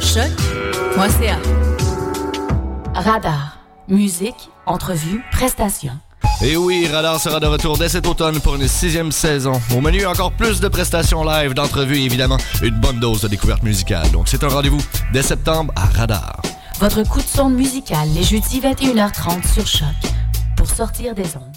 sur choc.ca. Radar. Musique, entrevue, prestations. Et oui, Radar sera de retour dès cet automne pour une sixième saison. Au menu, encore plus de prestations live, d'entrevues et évidemment une bonne dose de découverte musicale. Donc c'est un rendez-vous dès septembre à Radar. Votre coup de sonde musical les jeudis 21h30 sur Choc pour sortir des ondes.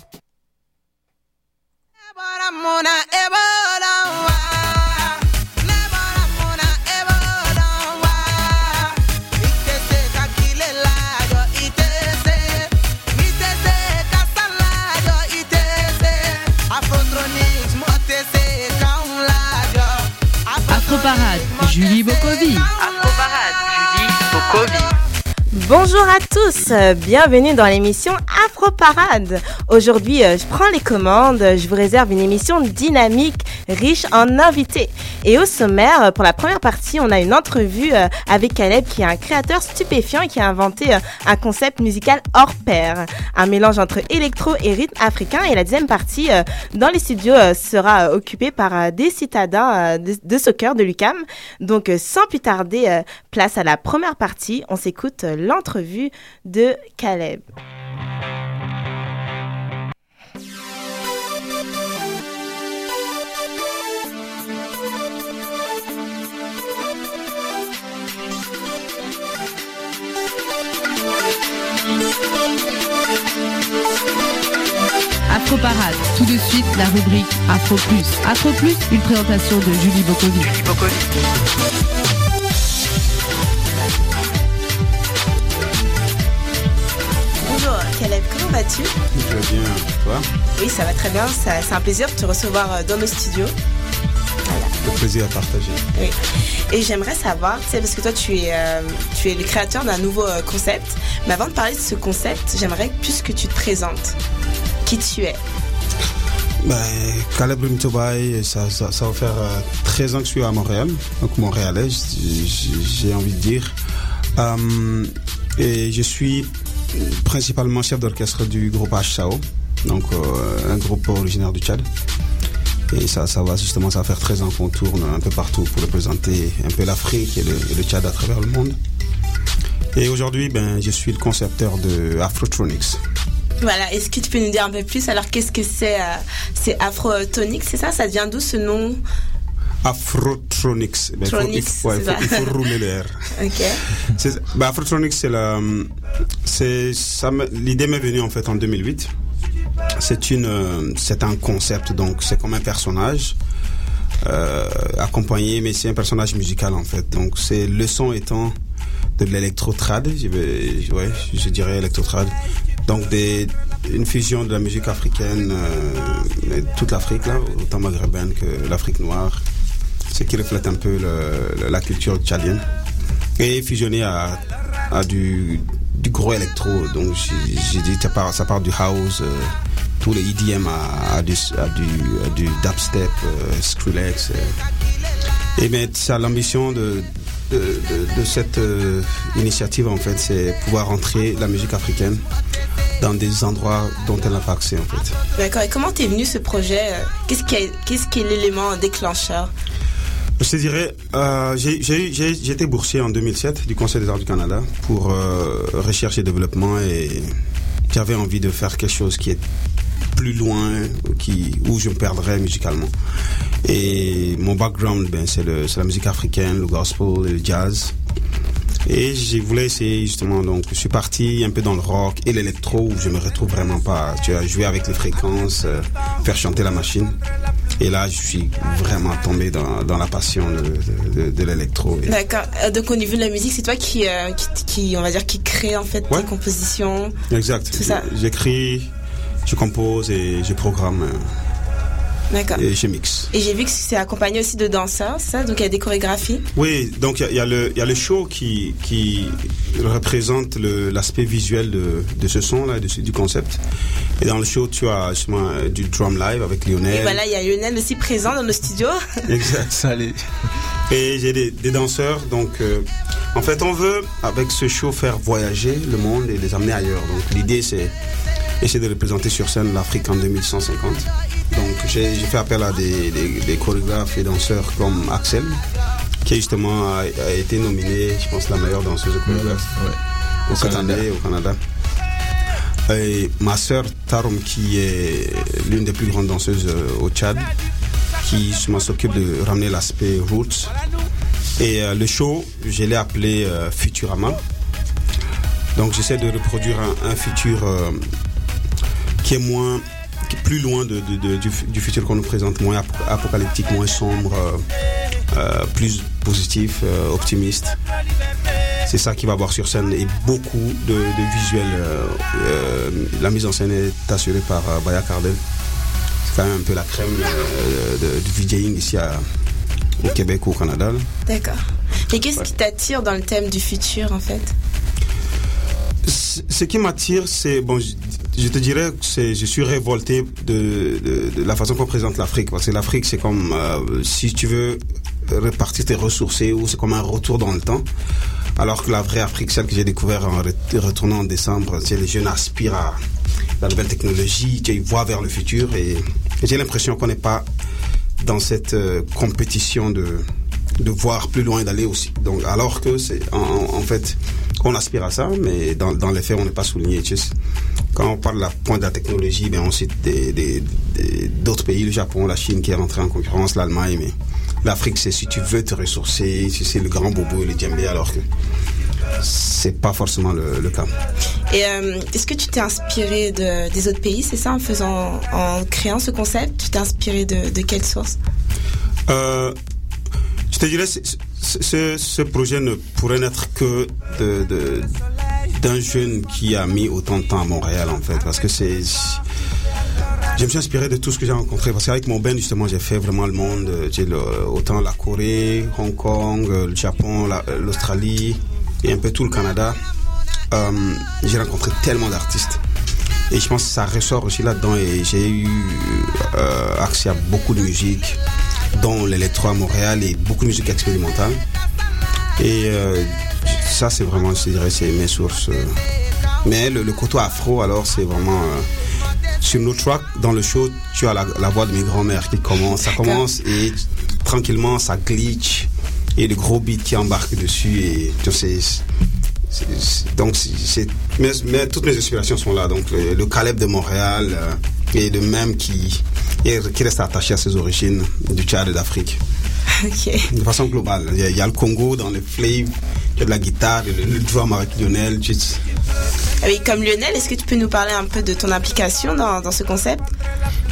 Afroparade, Julie Bokovi. Afroparade, Julie Bokovi. Bonjour à tous, bienvenue dans l'émission Afro Parade. Aujourd'hui, euh, je prends les commandes, je vous réserve une émission dynamique, riche en invités. Et au sommaire, pour la première partie, on a une entrevue euh, avec Caleb qui est un créateur stupéfiant et qui a inventé euh, un concept musical hors pair, un mélange entre électro et rythme africain. Et la deuxième partie, dans les studios, sera occupée par des citadins de soccer de l'UCAM. Donc, sans plus tarder, place à la première partie, on s'écoute l'entrevue de Caleb. Afro Parade, tout de suite la rubrique Afro Plus. Afro Plus, une présentation de Julie Bokovi. Julie. Comment vas-tu Je vais bien, toi Oui, ça va très bien. C'est un plaisir de te recevoir euh, dans nos studios. Voilà. Le plaisir à partager. Oui. Et j'aimerais savoir, tu sais, parce que toi, tu es, euh, tu es le créateur d'un nouveau euh, concept. Mais avant de parler de ce concept, j'aimerais plus que tu te présentes. Qui tu es? Ben, Caleb Mitobaï, ça, ça, ça, va faire 13 ans que je suis à Montréal, donc montréalais, j'ai envie de dire. et je suis principalement chef d'orchestre du groupe HSAO, donc euh, un groupe originaire du Tchad. Et ça, ça va justement, ça va faire 13 ans qu'on tourne un peu partout pour représenter un peu l'Afrique et le, Tchad à travers le monde. Et aujourd'hui, ben, je suis le concepteur de Afrotronics. Voilà, est-ce que tu peux nous dire un peu plus? Alors, qu'est-ce que c'est euh, C'est Afrotronics, c'est ça? Ça vient d'où ce nom? Afrotronics. Ben, il, faut, il, faut, il, faut, rouler l'air. ok. Ben, Afrotronics, c'est la. L'idée m'est venue en fait en 2008. C'est une, c'est un concept donc c'est comme un personnage euh, accompagné, mais c'est un personnage musical en fait. Donc c'est le son étant de l'électro-trad, ouais, je dirais électro-trad. Donc des, une fusion de la musique africaine, euh, toute l'Afrique là, autant maghrébine que l'Afrique noire ce qui reflète un peu la culture tchadienne. Et fusionné à, du, gros électro. Donc j'ai dit, ça part, ça part du house, euh, tous les EDM à, du, du, dubstep, euh, Skrillex. Euh. Et bien, ça l'ambition de, cette initiative, en fait, c'est pouvoir entrer la musique africaine dans des endroits dont elle n'a pas accès, en fait. D'accord. Et comment t'es venu ce projet? Qu'est-ce qui, qu'est-ce qui est l'élément déclencheur? Je te dirais, euh, j'ai été boursier en 2007 du Conseil des arts du Canada pour euh, recherche et développement et j'avais envie de faire quelque chose qui est plus loin, qui, où je me perdrais musicalement. Et mon background, ben, c'est la musique africaine, le gospel et le jazz. Et je voulais essayer justement, donc je suis parti un peu dans le rock et l'électro où je me retrouve vraiment pas. Tu as joué avec les fréquences, euh, faire chanter la machine. Et là, je suis vraiment tombé dans, dans la passion de, de, l'électro. D'accord. Euh, donc au niveau de la musique, c'est toi qui, euh, qui, on va dire, qui crée en fait tes compositions. Exact. Tout ça. J'écris, je compose et je programme. D'accord. Et je mixe. Et j'ai vu que c'est accompagné aussi de danseurs, ça Donc il y a des chorégraphies Oui, donc il y, a, le, y a le show qui, qui représente l'aspect visuel de, de, ce son-là, du concept. Et dans le show, tu as justement euh, du drum live avec Lionel. Et voilà, il y a Lionel aussi présent dans nos studios. Exact. Salut. Et j'ai des, des, danseurs, donc euh, en fait, on veut avec ce show faire voyager le monde et les amener ailleurs. Donc l'idée, c'est essayer de représenter sur scène l'Afrique en 2150. Donc j'ai fait appel à des, chorégraphes et danseurs comme Axel, qui justement a, été nominée, je pense, la meilleure danseuse chorégraphe au, Canada. au Canada. Et ma sœur Tarum, qui est l'une des plus grandes danseuses euh, au Tchad, qui s'occupe de ramener l'aspect roots. Et euh, le show, je l'ai appelé euh, Futurama. Donc j'essaie de reproduire un, futur qui est moins, plus loin de, du, futur qu'on nous présente, moins apocalyptique, moins sombre, plus positif, optimiste. C'est ça qui va voir sur scène et beaucoup de, visuels. la mise en scène est assurée par Baya Cardel quand même un peu la crème euh, du DJing ici au Québec ou au Canada. D'accord. Et qu'est-ce qui t'attire dans le thème du futur en fait? Ce qui m'attire, c'est bon, je, te dirais que je suis révolté de, la façon qu'on présente l'Afrique, parce que l'Afrique, c'est comme euh, si tu veux répartir tes ressources, ou c'est comme un retour dans le temps. Alors que la vraie Afrique, celle que j'ai découvert en retournant en décembre, c'est les jeunes aspirent à la nouvelle technologie, ils voient vers le futur et j'ai l'impression qu'on n'est pas dans cette euh, compétition de, de voir plus loin d'aller aussi. Donc, alors que c'est en, fait, on aspire à ça, mais dans, dans les faits, on n'est pas souligné. Quand on parle de la pointe de la technologie, ben on cite d'autres pays, le Japon, la Chine qui est rentré en concurrence, l'Allemagne, mais l'Afrique, c'est si tu veux te ressourcer, c'est le grand bobo et le djembé, alors que c'est pas forcément le, cas. Et euh, est-ce que tu t'es inspiré de, des autres pays, c'est ça, en faisant, en créant ce concept? Tu t'es inspiré de, de quelle source? Euh, Je te dirais, ce, projet ne pourrait n'être que d'un jeune qui a mis autant de temps à Montréal, en fait, parce que c'est je me suis inspiré de tout ce que j'ai rencontré parce qu'avec mon Ben justement j'ai fait vraiment le monde, autant la Corée, Hong Kong, le Japon, l'Australie, et un peu tout le Canada, euh, j'ai rencontré tellement d'artistes. Et je pense que ça ressort aussi là-dedans. Et j'ai eu euh, accès à beaucoup de musique, dont l'électro à Montréal et beaucoup de musique expérimentale. Et euh, ça, c'est vraiment, je dirais, c'est mes sources. Mais le, côté afro, alors, c'est vraiment. sur nos tracks, dans le show, tu as la, voix de mes grands-mères qui commence. Ça commence et tranquillement, ça glitch et le gros beat qui embarque dessus. Et donc, c'est, mais, toutes mes inspirations sont là. Donc, le, Caleb de Montréal euh, et le même qui, qui reste attaché à ses origines du Tchad et d'Afrique? De façon globale. Il y, a, le Congo dans le flame, il y a de la guitare, le, le drum avec Lionel. Oui, comme Lionel, est-ce que tu peux nous parler un peu de ton implication dans, dans ce concept?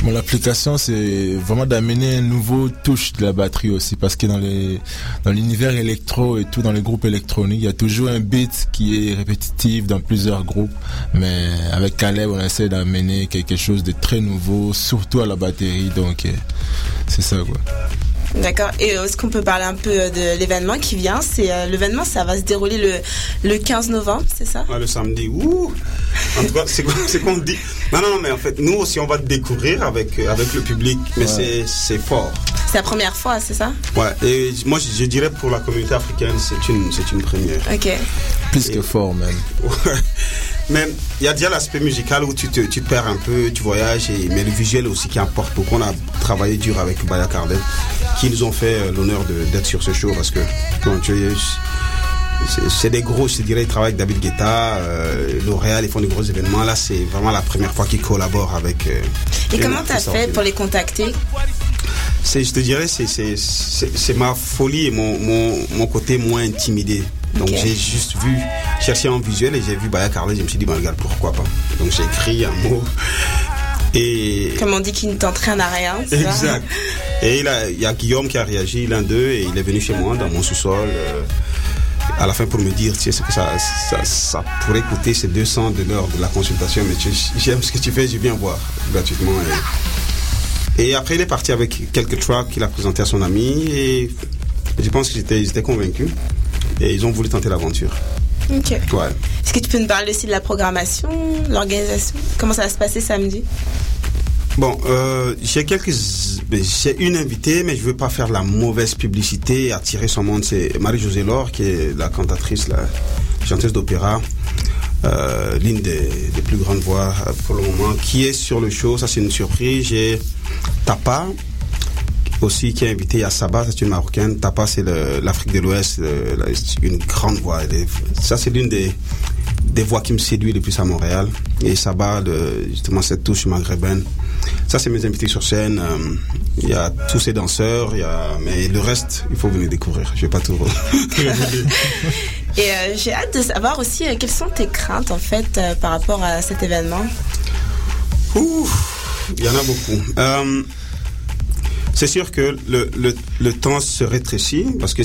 Bon, l'application, c'est vraiment d'amener un nouveau touche de la batterie aussi, parce que dans les dans l'univers électro et tout, dans les groupes électroniques, il y a toujours un beat qui est répétitif dans plusieurs groupes, mais avec Caleb, on essaie d'amener quelque chose de très nouveau, surtout à la batterie, donc euh, c'est ça quoi. D'accord. Et est-ce qu'on peut parler un peu de l'événement qui vient? C'est euh, l'événement, ça va se dérouler le, le 15 novembre, c'est ça? Le samedi. Ouh En tout cas, c'est qu'on dit. Non, non, mais en fait, nous aussi, on va découvrir avec euh, avec le public, mais c'est fort. C'est la première fois, c'est ça? Ouais. Et moi, je, dirais pour la communauté africaine, c'est une c'est une première. Ok. Plus que fort même. Ouais. Mais il y a déjà l'aspect musical où tu te, tu te perds un peu, tu voyages, et, mais le visuel aussi qui importe beaucoup. On a travaillé dur avec Baya Cardel, qui nous ont fait euh, l'honneur d'être sur ce show parce que c'est des gros, je dirais, ils travaillent avec David Guetta, euh, L'Oréal, ils font des gros événements. Là, c'est vraiment la première fois qu'ils collaborent avec. Euh, et comment tu as fait pour les contacter? Je te dirais, c'est ma folie et mon, mon, mon côté moins intimidé. Donc j'ai juste vu, chercher en visuel et j'ai vu Baya Carlet, je me suis dit, bah, regarde, pourquoi pas. Donc j'ai écrit un mot. Et... Comme on dit qu'il ne t'entraîne à rien. Exact. Et il, y a Guillaume qui a réagi, l'un d'eux, et il est venu chez moi dans mon sous-sol. Euh, à la fin pour me dire tu sais, que ça, ça, pourrait coûter ces 200 de l'heure de la consultation, mais j'aime ce que tu fais, je viens voir gratuitement. Et, et, après, il est parti avec quelques tracks qu'il a présenté à son ami et je pense que j'étais convaincu et ils ont voulu tenter l'aventure. Ok. Est-ce que tu peux nous parler aussi de la programmation, l'organisation? Comment ça va se passer samedi? Bon, euh, j'ai quelques, ben, j'ai une invitée, mais je veux pas faire la mauvaise publicité et attirer son monde. C'est Marie-Josée Laure, qui est la cantatrice, la chanteuse d'opéra, euh, l'une des, des, plus grandes voix pour le moment, qui est sur le show. Ça, c'est une surprise. J'ai Tapa, aussi qui est invité. Il y a Saba, c'est une Marocaine. Tapa, c'est l'Afrique de l'Ouest, une grande voix. Ça, c'est l'une des, des voix qui me séduit le plus à Montréal. Et Saba, de, justement, cette touche maghrébine. Ça, c'est mes invités sur scène. Euh, Il y a tous ces danseurs, il y a, mais le reste, il faut venir découvrir. Je vais pas tout. Et euh, j'ai hâte de savoir aussi euh, quelles sont tes craintes en fait par rapport à cet événement? Ouh, il y en a beaucoup. C'est sûr que le, le, le temps se rétrécit parce que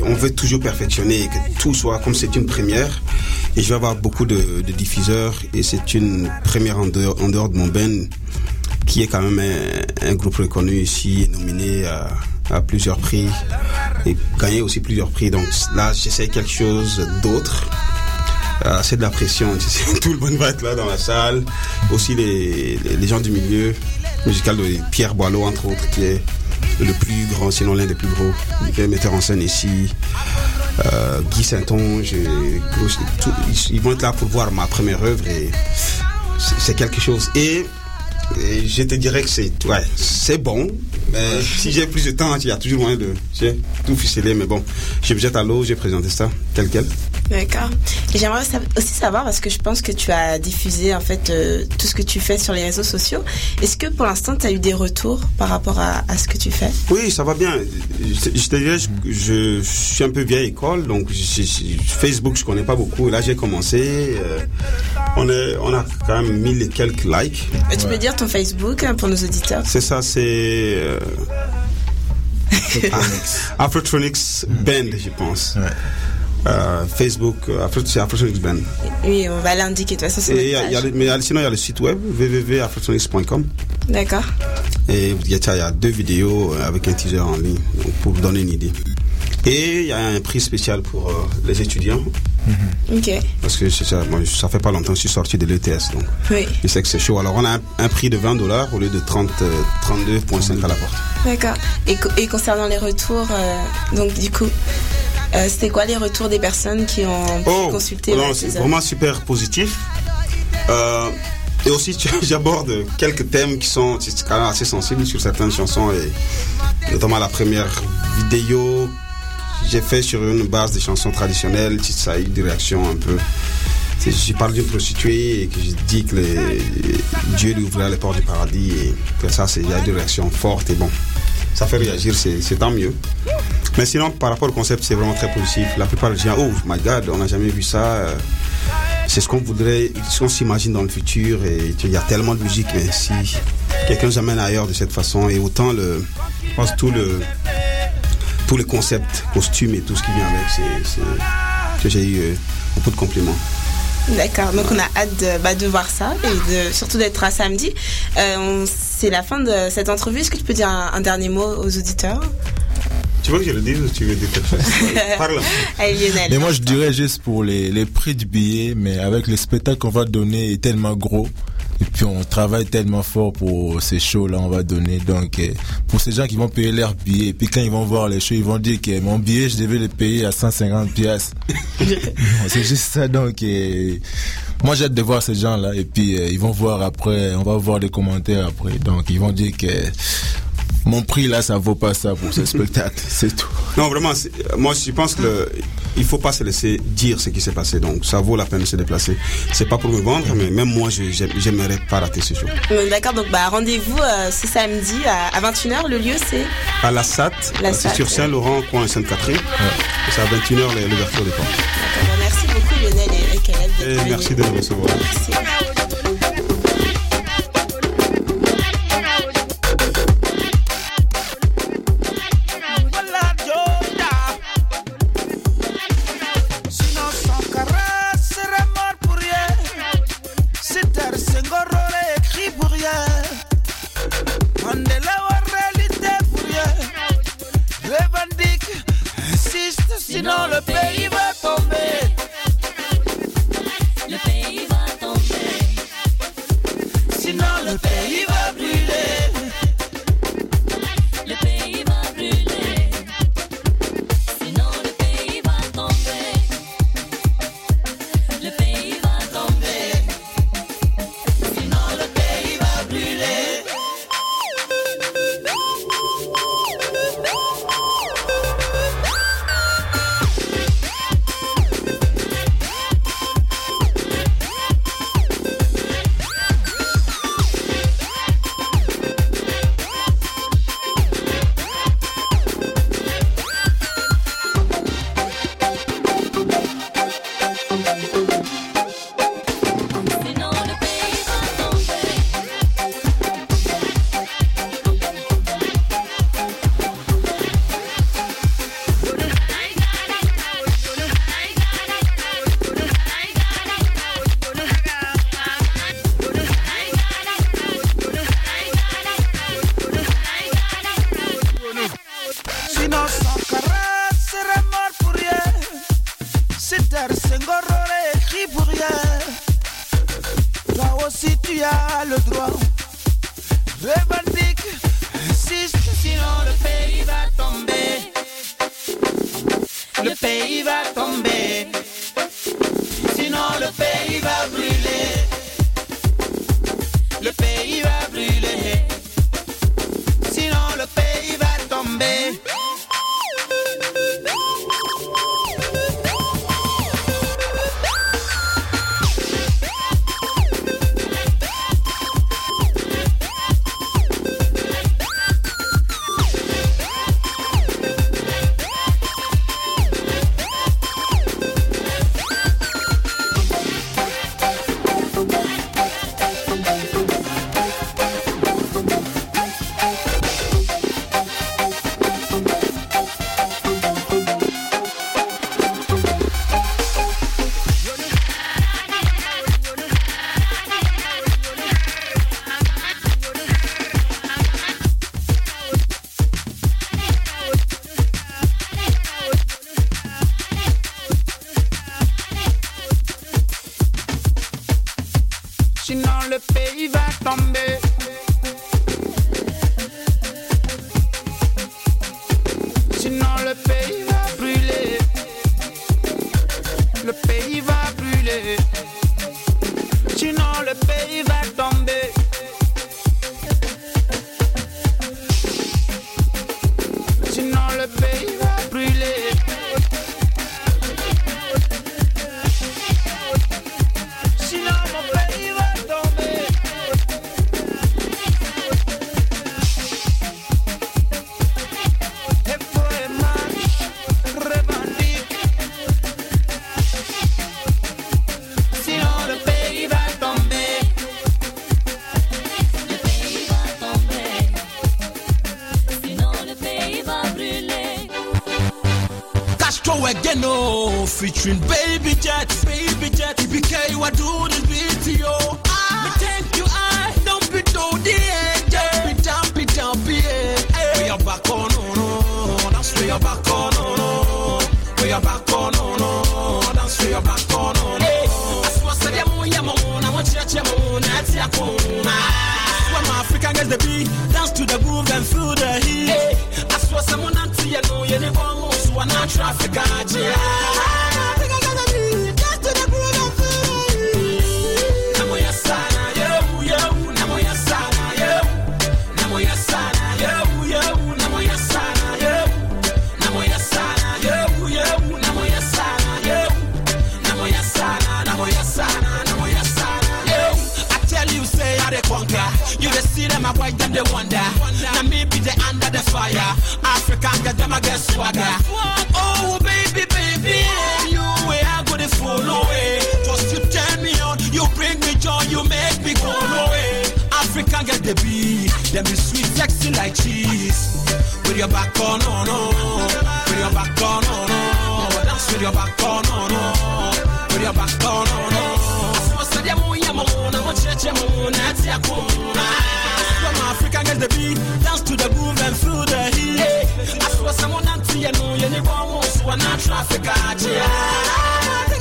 on veut toujours perfectionner et que tout soit comme c'est une première. Et je vais avoir beaucoup de, de diffuseurs et c'est une première en dehors, en dehors de mon ben qui est quand même un, un groupe reconnu ici, nominé à, à plusieurs prix et gagné aussi plusieurs prix. Donc là, j'essaie quelque chose d'autre. Euh, c'est de la pression. Tout le monde va être là dans la salle. Aussi les, les gens du milieu musical de Pierre Boileau, entre autres, qui est le plus grand, sinon l'un des plus gros, qui est metteur en scène ici. Euh, Guy Saint-Onge, ils, vont être là pour voir ma première œuvre et c'est quelque chose. Et, et je te dirais que c'est ouais, c'est bon. Mais si j'ai plus de temps, il y a toujours moyen de tout ficeler. Mais bon, je me jette à l'eau, j'ai présenté ça tel quel. D'accord. Et j'aimerais aussi savoir, parce que je pense que tu as diffusé en fait euh, tout ce que tu fais sur les réseaux sociaux. Est-ce que pour l'instant tu as eu des retours par rapport à, à ce que tu fais? Oui, ça va bien. Je, te dirais, je, je suis un peu vieille école, donc je- je- Facebook, je connais pas beaucoup. Là, j'ai commencé. euh, on, est, on a quand même mille et quelques likes. Euh, Tu peux dire ton Facebook hein, pour nos auditeurs C'est ça, c'est euh, Afrotronics Band, je pense. Ouais. Euh, Facebook, euh, Afro- c'est Afrotronics Band. Oui, on va l'indiquer de toute façon le- mais sinon, il y a le site web www.afrotronics.com. D'accord. Et il y, a, il y a deux vidéos euh, avec un teaser en ligne donc pour vous donner une idée. Et il y a un prix spécial pour euh, les étudiants Ok. parce que c'est ça, moi, ça fait pas longtemps que je suis sorti de l'ETS donc Oui. je sais que c'est chaud. Alors on a un, un prix de 20 dollars au lieu de 30, euh, 32,5 à la porte. D'accord. Et, co- et concernant les retours, euh, donc du coup, euh, c'était quoi les retours des personnes qui ont Oh, ouais, c'est vraiment super positif. Et aussi, j'aborde quelques thèmes qui sont c'est quand même assez sensibles sur certaines chansons, et notamment la première vidéo j'ai fait sur une base de chansons traditionnelles. Ça a eu des réactions un peu. C'est- Je parle d'une prostituée et que je dis que Dieu lui ouvrira les portes du paradis et que ça, il y a des réactions fortes et bon, ça fait réagir, c'est tant mieux. Mais sinon, par rapport au concept, c'est vraiment très positif. La plupart des gens, oh my god, on n'a jamais vu ça. C'est ce qu'on voudrait, ce qu'on s'imagine dans le futur. Et il y a tellement de musique, mais si quelqu'un nous amène ailleurs de cette façon, et autant le, je pense tout le, tout le concept, costume et tout ce qui vient avec, c'est, que j'ai eu euh, beaucoup de compliments. D'accord, donc on a hâte de, bah, de voir ça et de, surtout d'être à samedi. Euh, c'est la fin de cette entrevue. Est-ce que tu peux dire un, un dernier mot aux auditeurs? Tu veux que je le dise ou tu veux dire quelque chose? Parle. Allez Lionel. Mais moi, je dirais juste pour les, les prix du billet, mais avec le spectacle qu'on va donner est tellement gros. Et puis on travaille tellement fort pour ces shows-là, on va donner. Donc euh, pour ces gens qui vont payer leur billet, et puis quand ils vont voir les shows, ils vont dire que mon billet, je devais le payer à 150 pièces. C'est juste ça. Donc euh, moi, j'ai hâte de voir ces gens-là. Et puis euh, ils vont voir après, on va voir les commentaires après. Donc ils vont dire que mon prix là, ça vaut pas ça pour ce spectacle. C'est tout. Non, vraiment, moi je pense que le- il faut pas se laisser dire ce qui s'est passé. Donc ça vaut la peine de se déplacer. C'est pas pour me vendre, mais même moi, j'aimerais pas rater ce show. Donc, D'accord, donc bah, rendez-vous euh, ce samedi à, 21h. Le lieu c'est? À la SAT, La c'est SAT, sur ouais. Saint-Laurent, coin Sainte-Catherine. C'est à 21h l'ouverture des portes. Bah, Merci beaucoup Lionel et, Caleb Et merci de nous recevoir. Merci. le pays va tomber. fire. Africa, get them, get swagger. Oh, baby, baby, you way I go to follow away. Just you turn me on, you bring me joy, you make me go away. Africa, get the beat, them be sweet, sexy like cheese. With your back on, oh no, with your back on, oh no, dance with your back on, oh no, with your back on, oh no. I said, I'm going to go to the house. African girls they be dance to the groove and feel the heat. Hey, I saw someone auntie and no, you need one more, so I'm not traffic. Yeah.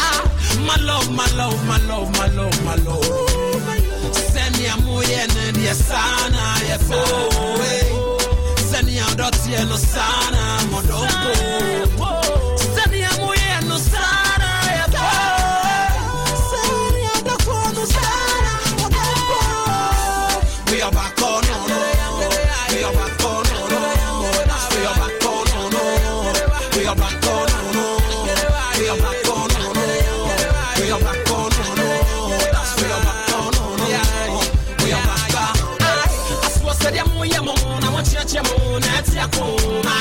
Ah, my love, my love, my love, my love, my love. Ooh, my love. Send me a muyene ndiye sana yefo. Oh, eh. Send me a dotie no sana my love. Yakoma.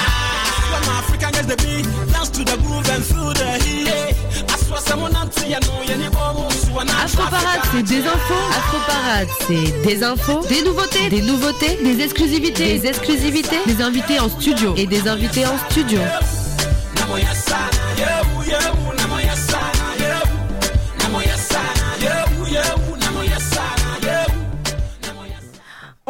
When my African girls they be dance to the groove and the heat. Afroparade, c'est des infos. Afroparade, c'est des infos, des nouveautés, des nouveautés, des exclusivités, des exclusivités, des invités en studio et des invités en studio.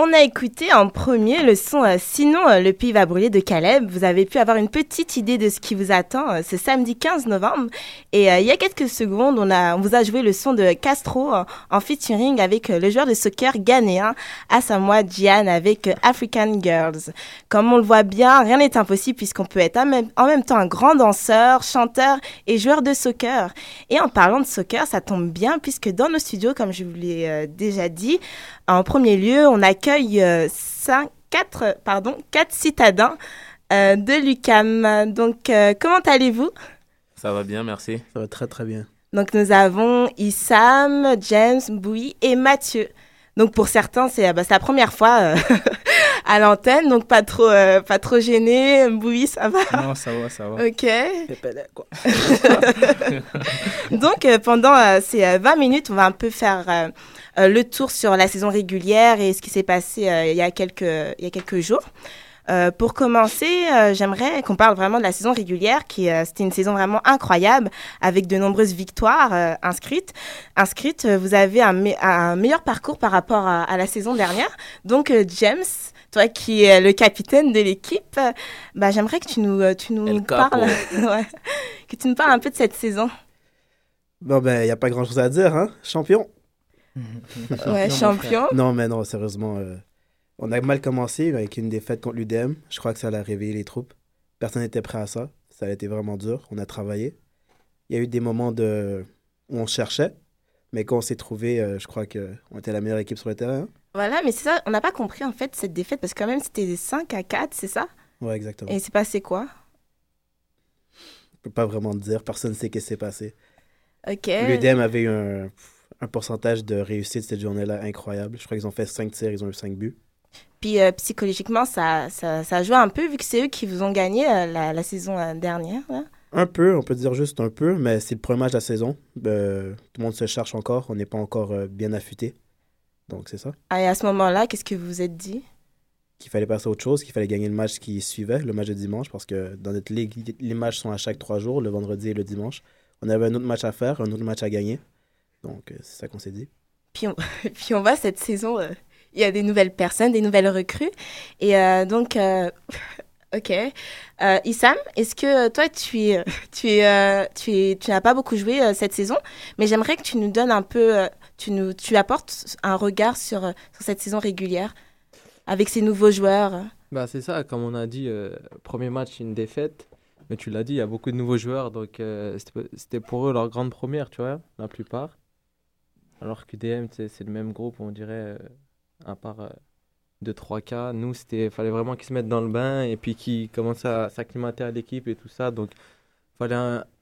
On a écouté en premier le son euh, Sinon euh, le pays va brûler de Caleb. Vous avez pu avoir une petite idée de ce qui vous attend euh, ce samedi 15 novembre. Et il y a quelques secondes, on, a, vous a joué le son de Castro en featuring avec le joueur de soccer ghanéen Asamoah Gyan avec African Girls. Comme on le voit bien, rien n'est impossible puisqu'on peut être en même, temps un grand danseur, chanteur et joueur de soccer. Et en parlant de soccer, ça tombe bien puisque dans nos studios, comme je vous l'ai déjà dit, en premier lieu, on accueille euh, cinq, quatre, pardon, quatre citadins euh, de l'UCAM. Donc, euh, comment allez-vous? Ça va bien, merci. Ça va très très bien. Donc, nous avons Issam, James, Bouy et Mathieu. Donc, pour certains, c'est bah, la première fois euh, à l'antenne, donc pas trop, euh, pas trop gêné. Bouy, ça va? Non, ça va, ça va. Ok. Pépélé, quoi. Donc, euh, pendant euh, ces euh, 20 minutes, on va un peu faire le tour sur la saison régulière et ce qui s'est passé euh, il, y a quelques, il y a quelques jours. Euh, pour commencer, euh, j'aimerais qu'on parle vraiment de la saison régulière, qui euh, c'était une saison vraiment incroyable, avec de nombreuses victoires euh, inscrites. Inscrites, euh, vous avez un, me- un meilleur parcours par rapport à, à la saison dernière. Donc, euh, James, toi qui es le capitaine de l'équipe, euh, bah, j'aimerais que tu nous, euh, tu nous parles, ouais, que tu nous parles un peu de cette saison. Bon, ben, il n'y a pas grand chose à dire, hein. Champion. Ouais, champion. Non, mais non, sérieusement. euh, on a mal commencé avec une défaite contre l'UDM. Je crois que ça a réveillé les troupes. Personne n'était prêt à ça. Ça a été vraiment dur. On a travaillé. Il y a eu des moments de... où on cherchait. Mais quand on s'est trouvé, euh, je crois qu'on était la meilleure équipe sur le terrain. Voilà, mais c'est ça, on n'a pas compris en fait cette défaite parce que quand même c'était 5 à 4, c'est ça? Ouais, exactement. Et c'est passé quoi? Je peux pas vraiment te dire. Personne ne sait ce qui s'est passé. Ok. L'UDM avait eu un, un pourcentage de réussite cette journée-là incroyable. Je crois qu'ils ont fait 5 tirs, ils ont eu 5 buts. Puis euh, psychologiquement, ça, ça, ça a joué un peu vu que c'est eux qui vous ont gagné euh, la, la saison euh, dernière. là? Un peu, on peut dire juste un peu, mais c'est le premier match de la saison. Tout le monde se cherche encore, on n'est pas encore bien affûté. Donc c'est ça. Ah, et à ce moment-là, qu'est-ce que vous vous êtes dit? Qu'il fallait passer à autre chose, qu'il fallait gagner le match qui suivait, le match de dimanche, parce que dans notre ligue, les matchs sont à chaque trois jours, le vendredi et le dimanche. On avait un autre match à faire, un autre match à gagner. Donc euh, c'est ça qu'on s'est dit. Puis on, puis on voit cette saison, euh, il y a des nouvelles personnes, des nouvelles recrues. Et euh, donc, euh, ok. Euh, Issam, est-ce que toi, tu, es, tu, es, euh, tu, es, tu n'as pas beaucoup joué euh, cette saison, mais j'aimerais que tu nous donnes un peu, tu, nous, tu apportes un regard sur, sur cette saison régulière avec ces nouveaux joueurs. Bah, c'est ça, comme on a dit, euh, premier match, une défaite. Mais tu l'as dit, il y a beaucoup de nouveaux joueurs, donc euh, c'était pour eux leur grande première, tu vois, la plupart. Alors que DM, tu sais, c'est le même groupe, on dirait, euh, à part 2-3 cas. Nous, il fallait vraiment qu'ils se mettent dans le bain et puis qu'ils commencent à s'acclimater à l'équipe et tout ça. Donc, fallait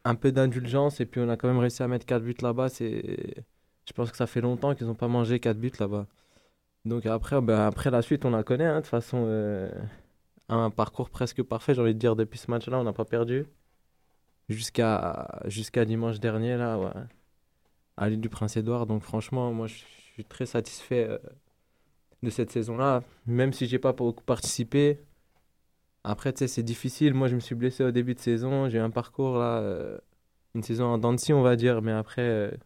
un, peu d'indulgence et puis on a quand même réussi à mettre 4 buts là-bas. Je pense que ça fait longtemps qu'ils n'ont pas mangé 4 buts là-bas. Donc après, ben, après la suite, on la connaît. hein. De toute façon, euh, un parcours presque parfait, j'ai envie de dire, depuis ce match-là, on n'a pas perdu. Jusqu'à jusqu'à dimanche dernier, là, ouais. À l'île du Prince-Édouard. Donc franchement, moi, je suis très satisfait euh, de cette saison-là. Même si j'ai pas beaucoup participé. Après, tu sais, c'est difficile. Moi, je me suis blessé au début de saison. J'ai eu un parcours, là, euh, une saison en dents on va dire. Mais après, euh, tu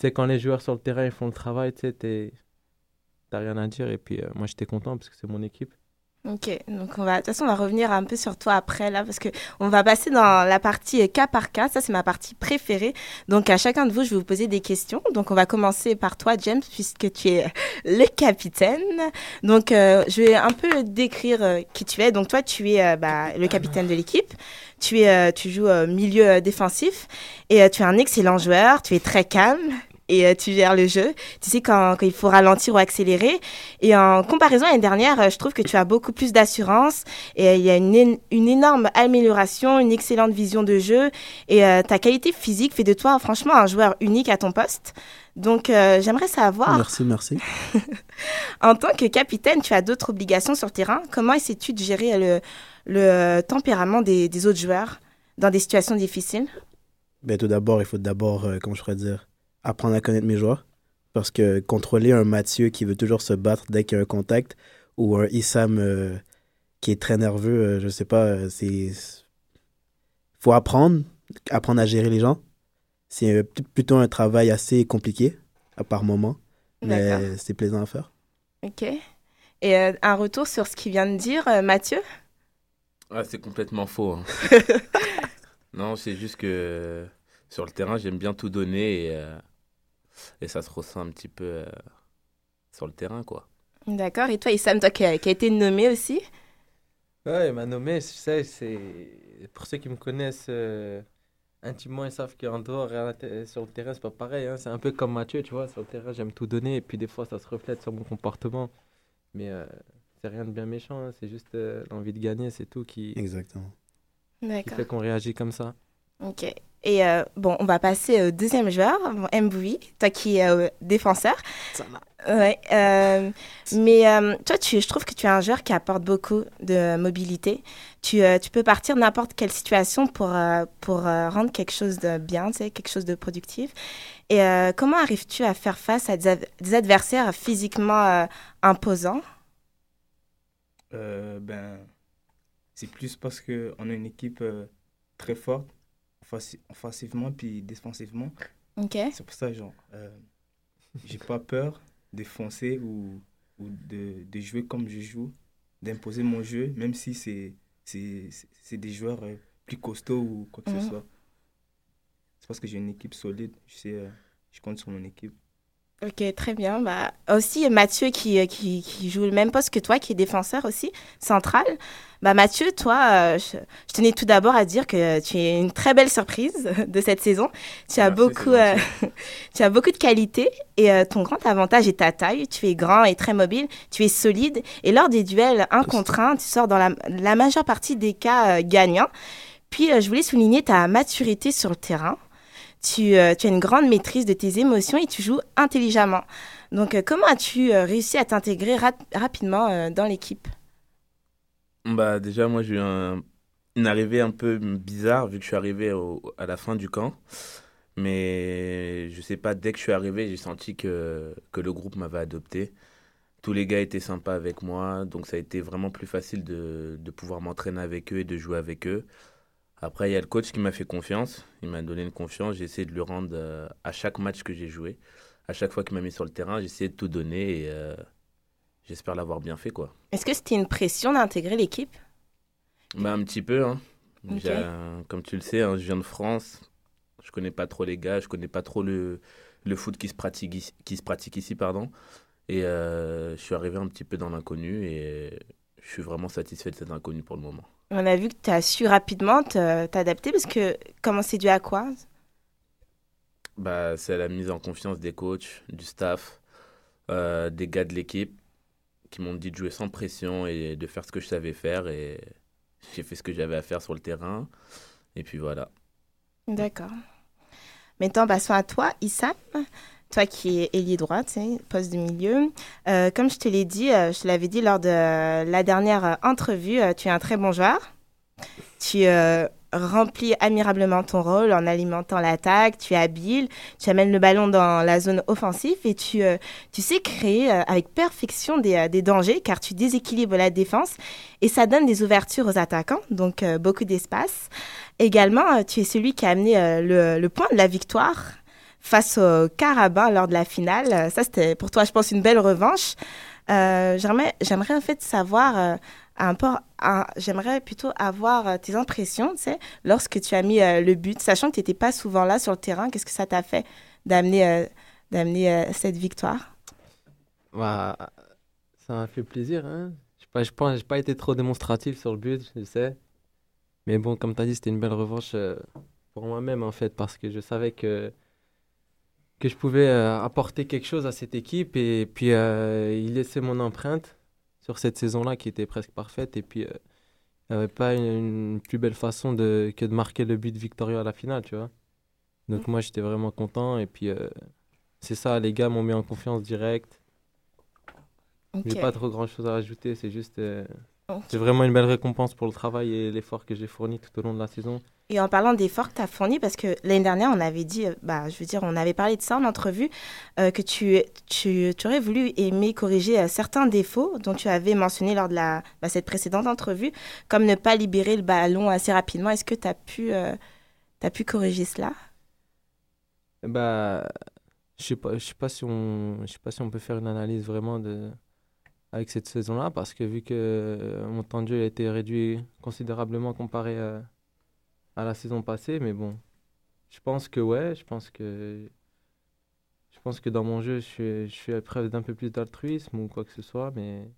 sais, quand les joueurs sur le terrain, ils font le travail, tu sais, t'as rien à dire. Et puis, moi, j'étais content parce que c'est mon équipe. Ok, donc on va, de toute façon, on va revenir un peu sur toi après là, parce que on va passer dans la partie euh, cas par cas. Ça, c'est ma partie préférée. Donc, à chacun de vous, je vais vous poser des questions. Donc, on va commencer par toi, James, puisque tu es le capitaine. Donc, euh, je vais un peu décrire euh, qui tu es. Donc, toi, tu es euh, bah, le capitaine de l'équipe. Tu es, euh, tu joues euh, milieu euh, défensif et euh, tu es un excellent joueur. Tu es très calme. Et euh, tu gères le jeu. Tu sais quand, quand il faut ralentir ou accélérer. Et en comparaison à l'année dernière, euh, je trouve que tu as beaucoup plus d'assurance et euh, il y a une, énorme amélioration, une excellente vision de jeu et ta qualité physique fait de toi franchement un joueur unique à ton poste. Donc euh, j'aimerais savoir, Merci, merci. en tant que capitaine, tu as d'autres obligations sur le terrain. Comment essaies-tu de gérer le, le tempérament des, des autres joueurs dans des situations difficiles? Ben, tout d'abord, il faut d'abord, euh, comment je pourrais dire, apprendre à connaître mes joueurs. Parce que contrôler un Mathieu qui veut toujours se battre dès qu'il y a un contact ou un Issam euh, qui est très nerveux, euh, je sais pas, euh, c'est. faut apprendre, apprendre à gérer les gens. C'est euh, plutôt un travail assez compliqué, à par moment, mais c'est plaisant à faire. Ok. Et euh, un retour sur ce qu'il vient de dire, euh, Mathieu? Ah, c'est complètement faux. hein. non, c'est juste que euh, sur le terrain, j'aime bien tout donner et, euh, et ça se ressent un petit peu euh, sur le terrain, quoi. D'accord. Et toi, Issam, toi qui a, qui a été nommé aussi? Ouais, il m'a nommé, tu sais, c'est... Pour ceux qui me connaissent euh, intimement, ils savent qu'en dehors sur le terrain, c'est pas pareil. hein. C'est un peu comme Mathieu, tu vois. Sur le terrain, j'aime tout donner et puis des fois, ça se reflète sur mon comportement. Mais euh, c'est rien de bien méchant, hein. c'est juste euh, l'envie de gagner, c'est tout qui, Exactement. qui D'accord. fait qu'on réagit comme ça. Ok. Et euh, bon, on va passer au deuxième joueur, Mboui, toi qui es euh, défenseur. Ouais. euh, mais euh, toi, tu, je trouve que tu es un joueur qui apporte beaucoup de mobilité. Tu, euh, tu peux partir de n'importe quelle situation pour, euh, pour euh, rendre quelque chose de bien, tu sais, quelque chose de productif. Et euh, comment arrives-tu à faire face à des, ad- des adversaires physiquement euh, imposants? Euh, ben, c'est plus parce qu'on a une équipe euh, très forte, offensivement puis défensivement. Ok. C'est pour ça, genre, euh, j'ai pas peur de foncer ou, ou de, de jouer comme je joue, d'imposer mon jeu, même si c'est c'est c'est- des joueurs euh, plus costauds ou quoi que Mhm. ce soit. C'est parce que j'ai une équipe solide, je sais, euh, je compte sur mon équipe. Ok, très bien. Bah, aussi, Mathieu qui, euh, qui, qui joue le même poste que toi, qui est défenseur aussi, central. Bah, Mathieu, toi, euh, je, je tenais tout d'abord à dire que tu es une très belle surprise de cette saison. Tu as, Merci, beaucoup, euh, tu as beaucoup de qualités et euh, ton grand avantage est ta taille. Tu es grand et très mobile, tu es solide et lors des duels un contre un, tu sors dans la, la majeure partie des cas euh, gagnants. Puis, je voulais souligner ta maturité sur le terrain. Tu, euh, tu as une grande maîtrise de tes émotions et tu joues intelligemment. Donc, euh, comment as-tu euh, réussi à t'intégrer rap- rapidement dans l'équipe? Bah, déjà, moi, j'ai eu un- une arrivée un peu bizarre vu que je suis arrivé à la fin du camp. Mais je sais pas, dès que je suis arrivé, j'ai senti que, que le groupe m'avait adopté. Tous les gars étaient sympas avec moi, donc ça a été vraiment plus facile de, de pouvoir m'entraîner avec eux et de jouer avec eux. Après, il y a le coach qui m'a fait confiance. Il m'a donné une confiance. J'ai essayé de le rendre euh, à chaque match que j'ai joué. À chaque fois qu'il m'a mis sur le terrain, j'ai essayé de tout donner et euh, j'espère l'avoir bien fait, quoi. Est-ce que c'était une pression d'intégrer l'équipe? Bah, un petit peu, hein. Un- comme tu le sais, hein, je viens de France. Je connais pas trop les gars, je connais pas trop le, le foot qui se pratique ici, qui se pratique ici pardon. Et euh, je suis arrivé un petit peu dans l'inconnu et je suis vraiment satisfait de cet inconnu pour le moment. On a vu que tu as su rapidement te- t'adapter parce que comment c'est dû à quoi? Bah, c'est la mise en confiance des coachs, du staff, euh, des gars de l'équipe qui m'ont dit de jouer sans pression et de faire ce que je savais faire. Et j'ai fait ce que j'avais à faire sur le terrain. Et puis voilà. D'accord. Maintenant, passons à toi, Issam. Toi qui es ailier droit, poste de milieu. Euh, comme je te l'ai dit, euh, je l'avais dit lors de la dernière euh, entrevue, tu es un très bon joueur. Tu remplis admirablement ton rôle en alimentant l'attaque, tu es habile, tu amènes le ballon dans la zone offensive et tu, sais créer avec perfection des, dangers car tu déséquilibres la défense et ça donne des ouvertures aux attaquants, donc beaucoup d'espace. Également, tu es celui qui a amené le point de la victoire face au Carabin lors de la finale. Euh, Ça, c'était pour toi, je pense, une belle revanche. Euh, j'aimerais, en fait savoir euh, un peu, j'aimerais plutôt avoir euh, tes impressions, tu sais, lorsque tu as mis le but, sachant que tu n'étais pas souvent là sur le terrain. Qu'est-ce que ça t'a fait d'amener, d'amener cette victoire? Bah, ça m'a fait plaisir. Hein. Je sais pas, je pense, j'ai pas été trop démonstratif sur le but, je sais. Mais bon, comme tu as dit, c'était une belle revanche pour moi-même en fait, parce que je savais que que je pouvais euh, apporter quelque chose à cette équipe et puis euh, y laisser mon empreinte sur cette saison-là qui était presque parfaite. Et puis, euh, il n'y avait pas une, une plus belle façon de, que de marquer le but victorieux à la finale, tu vois. Donc, moi, j'étais vraiment content. Et puis, c'est ça, les gars m'ont mis en confiance direct. J'ai Ok. pas trop grand-chose à rajouter, c'est juste. C'est vraiment une belle récompense pour le travail et l'effort que j'ai fourni tout au long de la saison. Et en parlant d'efforts que tu as fournis, parce que l'année dernière, on avait dit, euh, bah, je veux dire, on avait parlé de ça en entrevue, euh, que tu, tu, tu aurais voulu aimer corriger euh, certains défauts dont tu avais mentionné lors de la, bah, cette précédente entrevue, comme ne pas libérer le ballon assez rapidement. Est-ce que tu as, pu, euh, pu corriger cela? Bah, je sais pas, sais pas si on, sais pas si on peut faire une analyse vraiment de, avec cette saison-là, parce que vu que mon temps de jeu a été réduit considérablement comparé à, à la saison passée, mais bon, je pense que ouais, je pense que, je pense que dans mon jeu, je suis, je suis à preuve d'un peu plus d'altruisme ou quoi que ce soit, mais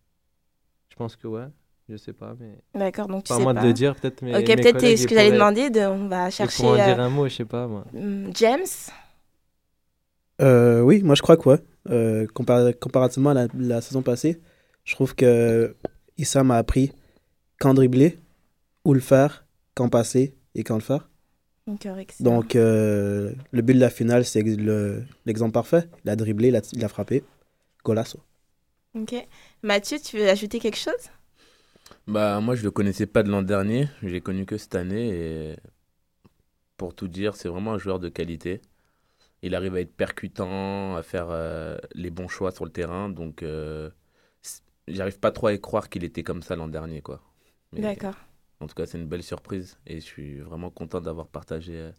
je pense que ouais, je sais pas, mais. D'accord, donc tu pas sais moi pas. de le dire, peut-être Ok, mes peut-être ce que j'allais demander, de, on va chercher. en dire euh, un mot, je sais pas moi. hum, James? Euh, oui, moi je crois que ouais. Euh, compar- comparativement à la, la saison passée, je trouve que Issa m'a appris quand dribbler, où le faire, quand passer et quand le faire. Ok, excellent. Donc euh, le but de la finale, c'est le- l'exemple parfait. Il a dribblé, il a, il a frappé. Golasso. Ok. Mathieu, tu veux ajouter quelque chose? Bah, moi, je le connaissais pas de l'an dernier. Je l'ai connu que cette année. Et pour tout dire, c'est vraiment un joueur de qualité. Il arrive à être percutant, à faire euh, les bons choix sur le terrain. Donc, euh, j'arrive pas trop à y croire qu'il était comme ça l'an dernier, quoi. D'accord. En tout cas, c'est une belle surprise. Et je suis vraiment content d'avoir partagé euh,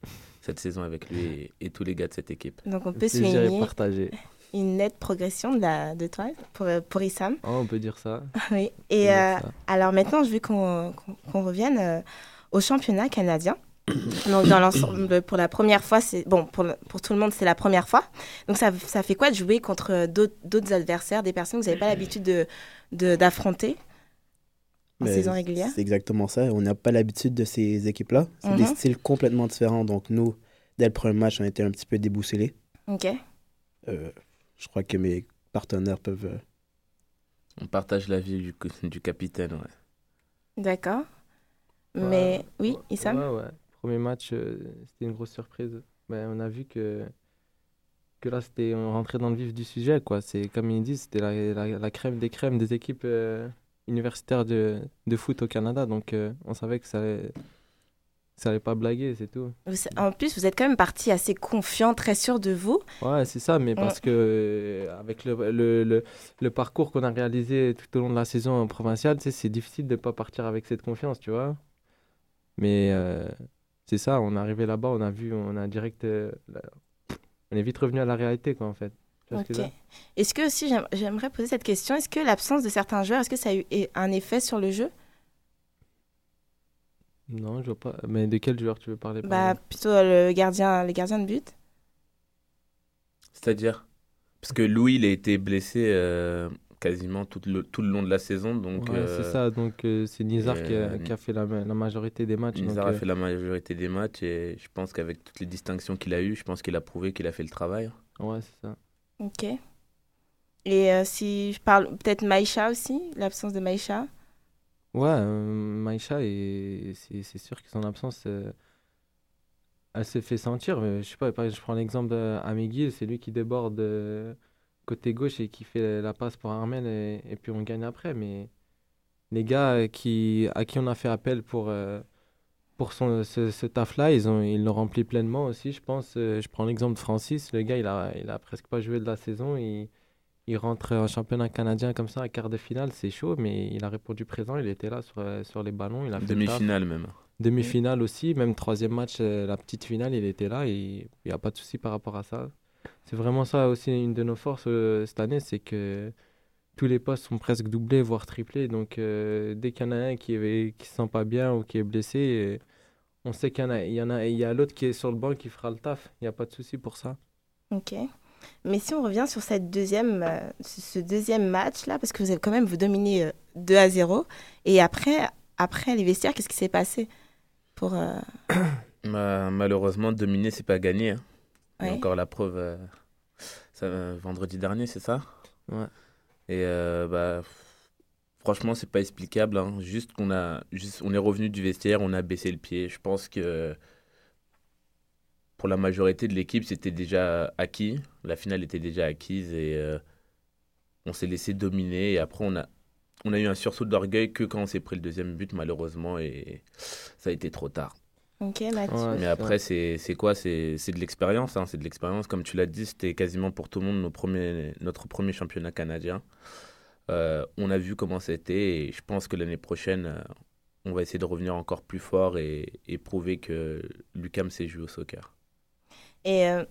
cette saison avec lui et, et tous les gars de cette équipe. Donc on peut souligner une nette progression de, la, de toi pour, euh, pour Issam. Oh, on peut dire ça. Oui. Et euh, ça. alors maintenant, je veux qu'on qu'on- qu'on revienne euh, au championnat canadien. Donc dans l'ensemble, pour la première fois, c'est bon pour, pour tout le monde, c'est la première fois. Donc ça, ça fait quoi de jouer contre d'autres d'autres adversaires, des personnes que vous n'avez pas l'habitude de de- d'affronter? En Mais saison régulière C'est exactement ça. On n'a pas l'habitude de ces équipes-là. C'est des Mhm. styles complètement différents. Donc nous, dès le premier match, on était un petit peu déboussolés. Ok. Euh, je crois que mes partenaires peuvent... euh, On partage la vie du, du capitaine, ouais. D'accord. Mais oui, Issam. Ouais, ouais. Premier match, euh, c'était une grosse surprise. Ben, on a vu que, que là, c'était, on rentrait dans le vif du sujet. Quoi. C'est, comme ils disent, c'était la, la, la crème des crèmes des équipes euh, universitaires de, de foot au Canada. Donc, euh, on savait que ça allait, ça allait pas blaguer, c'est tout. En plus, vous êtes quand même parti assez confiant, très sûr de vous. Ouais, c'est ça, mais parce que euh, avec le, le, le, le parcours qu'on a réalisé tout au long de la saison provinciale, c'est difficile de ne pas partir avec cette confiance, tu vois. Mais euh, c'est ça, on est arrivé là-bas, on a vu, on a direct. On est vite revenu à la réalité, quoi, en fait. Tu vois ce que Ok. je veux dire Est-ce que aussi, j'aim- j'aimerais poser cette question, est-ce que l'absence de certains joueurs, est-ce que ça a eu un effet sur le jeu? Non, je vois pas. Mais de quel joueur tu veux parler par Bah, plutôt euh, le gardien, le gardien de but. C'est-à-dire? Parce que Louis, il a été blessé euh, quasiment tout le, tout le long de la saison. Donc, Ouais, euh, c'est ça, donc euh, c'est Nizar qui, a, euh, qui a fait la, ma- la majorité des matchs. Nizar donc, a euh, fait la majorité des matchs et je pense qu'avec toutes les distinctions qu'il a eues, je pense qu'il a prouvé qu'il a fait le travail. Ouais, c'est ça. Ok. Et euh, si je parle peut-être Maïcha aussi, l'absence de Maïcha. Ouais, euh, Maïcha, et c'est sûr que son absence, euh, elle s'est fait sentir. Mais je sais pas, par exemple, je prends l'exemple d'Amiguil, c'est lui qui déborde euh, côté gauche et qui fait la passe pour Armel et, et puis on gagne après. Mais les gars qui, à qui on a fait appel pour, euh, pour son, ce, ce taf-là, ils ont, ils l'ont rempli pleinement aussi, je pense. Euh, je prends l'exemple de Francis, le gars, il a, il a presque pas joué de la saison. Il, il rentre en championnat canadien comme ça, à quart de finale, c'est chaud, mais il a répondu présent, il était là sur, euh, sur les ballons. Il a. Demi-finale même. Demi-finale aussi, même troisième match, euh, la petite finale, il était là et il n'y a pas de souci par rapport à ça. C'est vraiment ça aussi une de nos forces euh, cette année, c'est que tous les postes sont presque doublés, voire triplés. Donc euh, dès qu'il y en a un qui ne qui se sent pas bien ou qui est blessé, on sait qu'il y en a, il y en a, il y a l'autre qui est sur le banc qui fera le taf. Il n'y a pas de souci pour ça. Ok. Mais si on revient sur cette deuxième, euh, ce deuxième match-là, parce que vous avez quand même, vous dominez euh, 2 à 0. Et après, après les vestiaires, qu'est-ce qui s'est passé pour, euh, Bah, malheureusement, dominer, c'est pas gagné. hein. Il y a Ouais. encore la preuve euh, Ça, euh, vendredi dernier, c'est ça? Ouais. Et euh, bah, franchement, c'est pas explicable. hein. Juste qu'on a, juste, on est revenu du vestiaire, on a baissé le pied. Je pense que pour la majorité de l'équipe, c'était déjà acquis. La finale était déjà acquise et euh, on s'est laissé dominer. Et après, on a, on a eu un sursaut d'orgueil que quand on s'est pris le deuxième but, malheureusement, et ça a été trop tard. Ok, Mathieu. Mais après, c'est c'est quoi? C'est c'est de l'expérience. hein, c'est de l'expérience. Comme tu l'as dit, c'était quasiment pour tout le monde nos premiers, notre premier championnat canadien. Euh, on a vu comment c'était et je pense que l'année prochaine, euh, on va essayer de revenir encore plus fort et, et prouver que Lucam sait jouer au soccer. Et euh,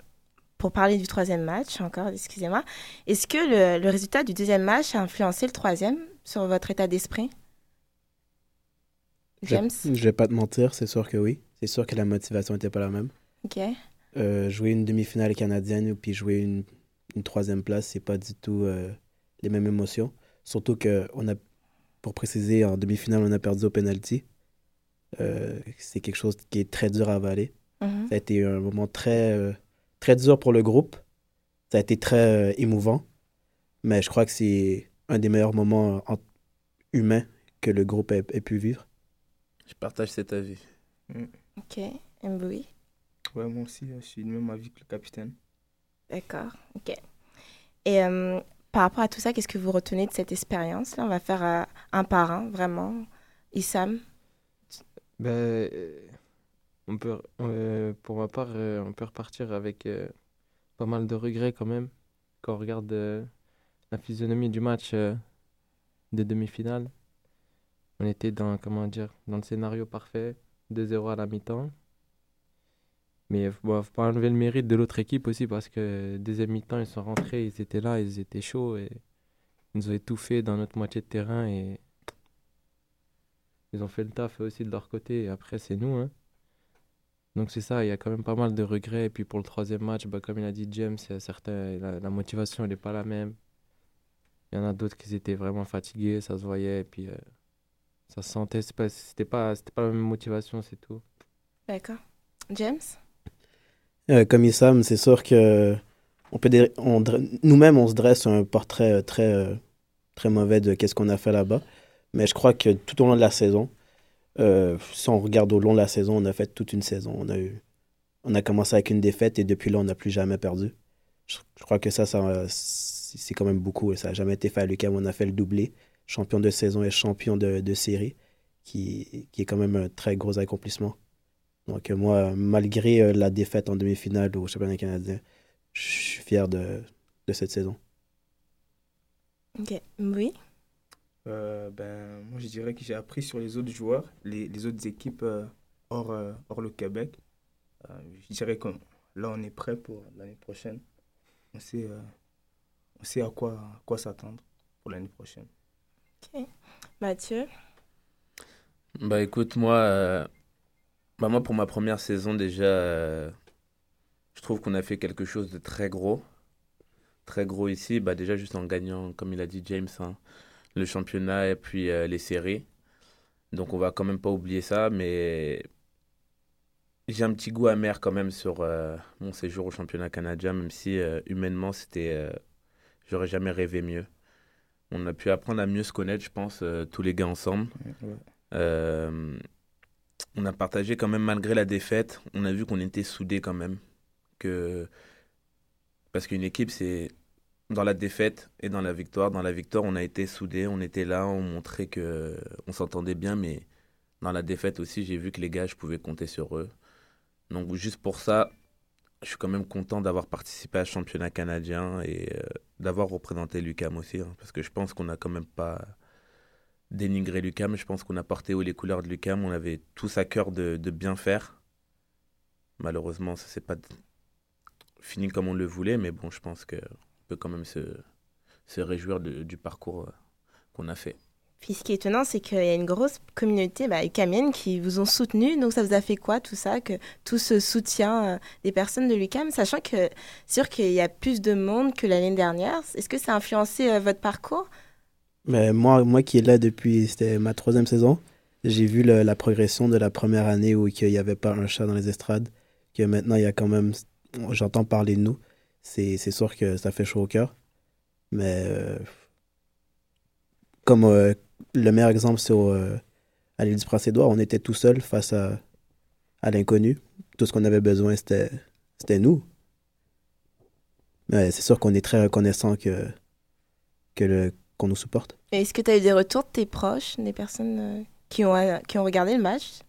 pour parler du troisième match, encore, excusez-moi, est-ce que le, le résultat du deuxième match a influencé le troisième sur votre état d'esprit? Je- James? Je vais pas te mentir, c'est sûr que oui. C'est sûr que la motivation n'était pas la même. Ok. Euh, jouer une demi-finale canadienne ou puis jouer une, une troisième place, c'est pas du tout euh, les mêmes émotions. Surtout que on a, pour préciser, en demi-finale, on a perdu au penalty. Euh, c'est quelque chose qui est très dur à avaler. Mhm. Ça a été un moment très, euh, très dur pour le groupe. Ça a été très euh, émouvant. Mais je crois que c'est un des meilleurs moments en- humains que le groupe ait, ait pu vivre. Je partage cet avis. Ok. Mboui Ouais, moi aussi, je suis du même avis que le capitaine. D'accord. Ok. Et euh, par rapport à tout ça, qu'est-ce que vous retenez de cette expérience on va faire euh, un par un, vraiment. Issam? Euh, on peut, euh, pour ma part, on peut repartir avec pas mal de regrets quand même quand on regarde la physionomie du match de demi-finale. On était dans, comment dire, dans le scénario parfait, 2-0 à la mi-temps. Mais bon, faut pas enlever le mérite de l'autre équipe aussi parce que deuxième mi-temps, ils sont rentrés, ils étaient là, ils étaient chauds et ils nous ont étouffés dans notre moitié de terrain et ils ont fait le taf aussi de leur côté et après c'est nous. hein. Donc c'est ça, il y a quand même pas mal de regrets. Et puis pour le troisième match, bah, comme il a dit James, il certains, la, la motivation n'est pas la même. Il y en a d'autres qui étaient vraiment fatigués, ça se voyait et puis euh, ça se sentait. Pas- C'était pas, c'était pas la même motivation, c'est tout. D'accord. James? Euh, comme Issam, c'est sûr que on peut nous-mêmes, on se dresse un portrait euh, très, euh, très mauvais de qu'est-ce qu'on a fait là-bas. Mais je crois que tout au long de la saison, si on regarde au long de la saison, on a fait toute une saison. On a, eu, on a commencé avec une défaite et depuis là, on n'a plus jamais perdu. Je, crois que ça, c'est quand même beaucoup. Ça n'a jamais été fait à l'UQAM. On a fait le doublé, champion de saison et champion de, de série, qui, qui est quand même un très gros accomplissement. Donc euh, moi, malgré euh, la défaite en demi-finale au championnat canadien, je suis fier de, de cette saison. Ok. Oui Euh, ben, moi, je dirais que j'ai appris sur les autres joueurs, les, les autres équipes euh, hors, euh, hors le Québec. Euh, je dirais que là, on est prêt pour l'année prochaine. On sait, euh, on sait à quoi, à quoi s'attendre pour l'année prochaine. Ok. Mathieu? Bah écoute, moi, euh, bah moi pour ma première saison déjà, euh, je trouve qu'on a fait quelque chose de très gros. Très gros ici, bah déjà juste en gagnant, comme il a dit James, hein, le championnat et puis euh, les séries. Donc on va quand même pas oublier ça, mais j'ai un petit goût amer quand même sur euh, mon séjour au championnat canadien, même si humainement c'était, j'aurais jamais rêvé mieux. On a pu apprendre à mieux se connaître, je pense, tous les gars ensemble. Ouais. On a partagé quand même malgré la défaite. On a vu qu'on était soudés quand même. Que... Parce qu'une équipe, c'est dans la défaite et dans la victoire. Dans la victoire, on a été soudés, on était là, on montrait que on s'entendait bien, mais dans la défaite aussi, j'ai vu que les gars, je pouvais compter sur eux. Donc juste pour ça, je suis quand même content d'avoir participé à ce championnat canadien et euh, d'avoir représenté l'UCAM aussi, hein, parce que je pense qu'on n'a quand même pas dénigré l'UCAM, je pense qu'on a porté les couleurs de l'UCAM, on avait tous à cœur de, bien faire. Malheureusement, ça s'est pas fini comme on le voulait, mais bon, je pense qu'on peut quand même se, réjouir du parcours euh, qu'on a fait. Puis ce qui est étonnant, c'est qu'il y a une grosse communauté bah, qui vous ont soutenu. Donc ça vous a fait quoi tout ça que Tout ce soutien euh, des personnes de l'UCAM, sachant que sûr qu'il y a plus de monde que l'année dernière. Est-ce que ça a influencé euh, votre parcours? Mais moi, moi qui est là depuis, c'était ma troisième saison, j'ai vu la progression de la première année où il n'y avait pas un chat dans les estrades, que maintenant il y a quand même, j'entends parler de nous. c'est sûr que ça fait chaud au cœur. Mais euh, comme euh, le meilleur exemple, c'est euh, à l'île du Prince-Édouard, on était tout seul face à, à l'inconnu. Tout ce qu'on avait besoin, c'était c'était nous. Mais c'est sûr qu'on est très reconnaissant que, que le, qu'on nous supporte. Est-ce que tu as eu des retours de tes proches, des personnes euh, qui, ont, euh, qui ont regardé le match?